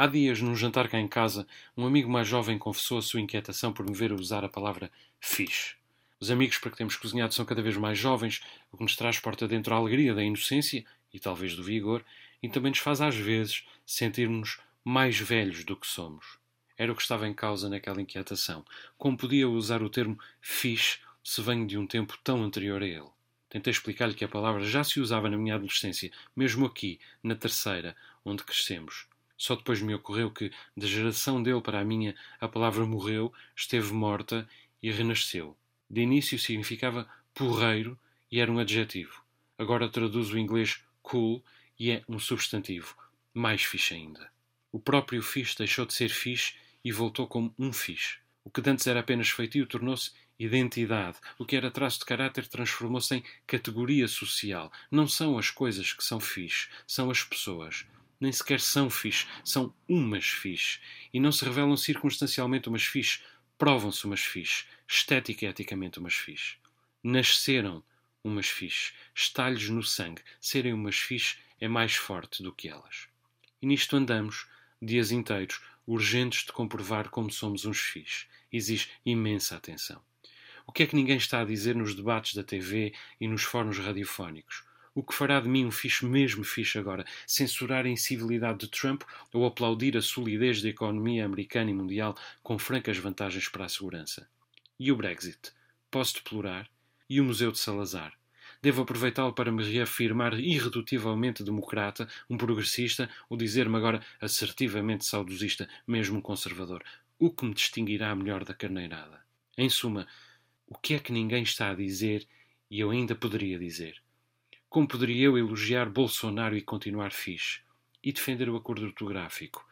Há dias, num jantar cá em casa, um amigo mais jovem confessou a sua inquietação por me ver usar a palavra fixe. Os amigos para que temos cozinhado são cada vez mais jovens, o que nos traz porta dentro a alegria da inocência e talvez do vigor, e também nos faz às vezes sentirmos mais velhos do que somos. Era o que estava em causa naquela inquietação. Como podia usar o termo fixe se venho de um tempo tão anterior a ele? Tentei explicar-lhe que a palavra já se usava na minha adolescência, mesmo aqui, na terceira, onde crescemos. Só depois me ocorreu que, da geração dele para a minha, a palavra morreu, esteve morta e renasceu. De início significava porreiro e era um adjetivo. Agora traduz o inglês cool e é um substantivo. Mais fixe ainda. O próprio fixe deixou de ser fixe e voltou como um fixe. O que antes era apenas feitio tornou-se identidade. O que era traço de caráter transformou-se em categoria social. Não são as coisas que são fixe, são as pessoas. Nem sequer são fixe, são umas fixe. E não se revelam circunstancialmente umas fixe, provam-se umas fixe, estética e eticamente umas fixe. Nasceram umas fixe, está-lhes no sangue. Serem umas fixe é mais forte do que elas. E nisto andamos, dias inteiros, urgentes de comprovar como somos uns fixe. Exige imensa atenção. O que é que ninguém está a dizer nos debates da TV e nos fóruns radiofónicos? O que fará de mim um fixe mesmo fixe agora? Censurar a incivilidade de Trump ou aplaudir a solidez da economia americana e mundial com francas vantagens para a segurança? E o Brexit? Posso deplorar? E o Museu de Salazar? Devo aproveitá-lo para me reafirmar irredutivelmente democrata, um progressista, ou dizer-me agora assertivamente saudosista, mesmo um conservador? O que me distinguirá melhor da carneirada? Em suma, o que é que ninguém está a dizer e eu ainda poderia dizer? Como poderia eu elogiar Bolsonaro e continuar fixe? E defender o acordo ortográfico?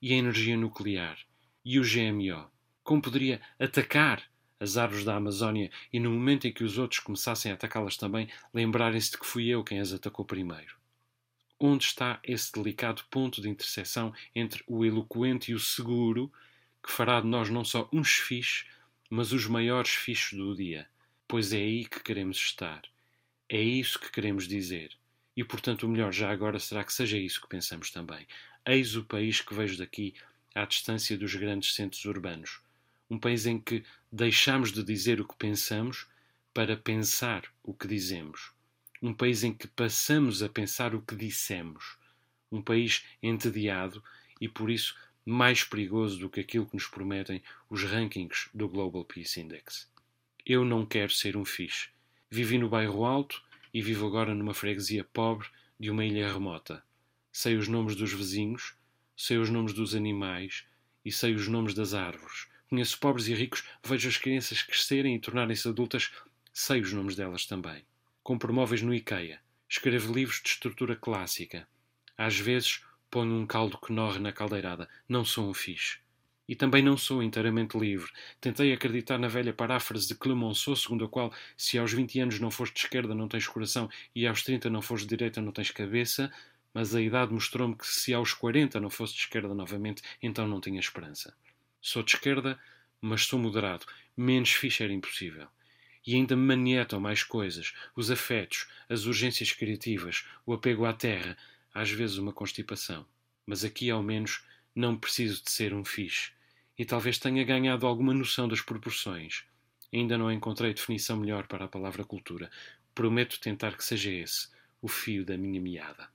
E a energia nuclear? E o GMO? Como poderia atacar as árvores da Amazónia e no momento em que os outros começassem a atacá-las também, lembrarem-se de que fui eu quem as atacou primeiro? Onde está esse delicado ponto de interseção entre o eloquente e o seguro que fará de nós não só uns fixes, mas os maiores fichos do dia, pois é aí que queremos estar. É isso que queremos dizer. E portanto, o melhor já agora será que seja isso que pensamos também. Eis o país que vejo daqui, à distância dos grandes centros urbanos. Um país em que deixamos de dizer o que pensamos para pensar o que dizemos. Um país em que passamos a pensar o que dissemos. Um país entediado e por isso mais perigoso do que aquilo que nos prometem os rankings do Global Peace Index. Eu não quero ser um fixe. Vivi no bairro alto e vivo agora numa freguesia pobre de uma ilha remota. Sei os nomes dos vizinhos, sei os nomes dos animais e sei os nomes das árvores. Conheço pobres e ricos, vejo as crianças crescerem e tornarem-se adultas, sei os nomes delas também. Compro móveis no IKEA, escrevo livros de estrutura clássica. Às vezes Ponho um caldo que norre na caldeirada. Não sou um fixe. E também não sou inteiramente livre. Tentei acreditar na velha paráfrase de Clemenceau, segundo a qual, se aos 20 anos não fores de esquerda, não tens coração, e aos 30 não fores de direita, não tens cabeça, mas a idade mostrou-me que se aos 40 não fosse de esquerda novamente, então não tinha esperança. Sou de esquerda, mas sou moderado. Menos fixe era impossível. E ainda me manietam mais coisas: os afetos, as urgências criativas, o apego à terra, às vezes uma constipação. Mas aqui, ao menos, não preciso de ser um fixe. E talvez tenha ganhado alguma noção das proporções. Ainda não encontrei definição melhor para a palavra cultura. Prometo tentar que seja esse o fio da minha meada.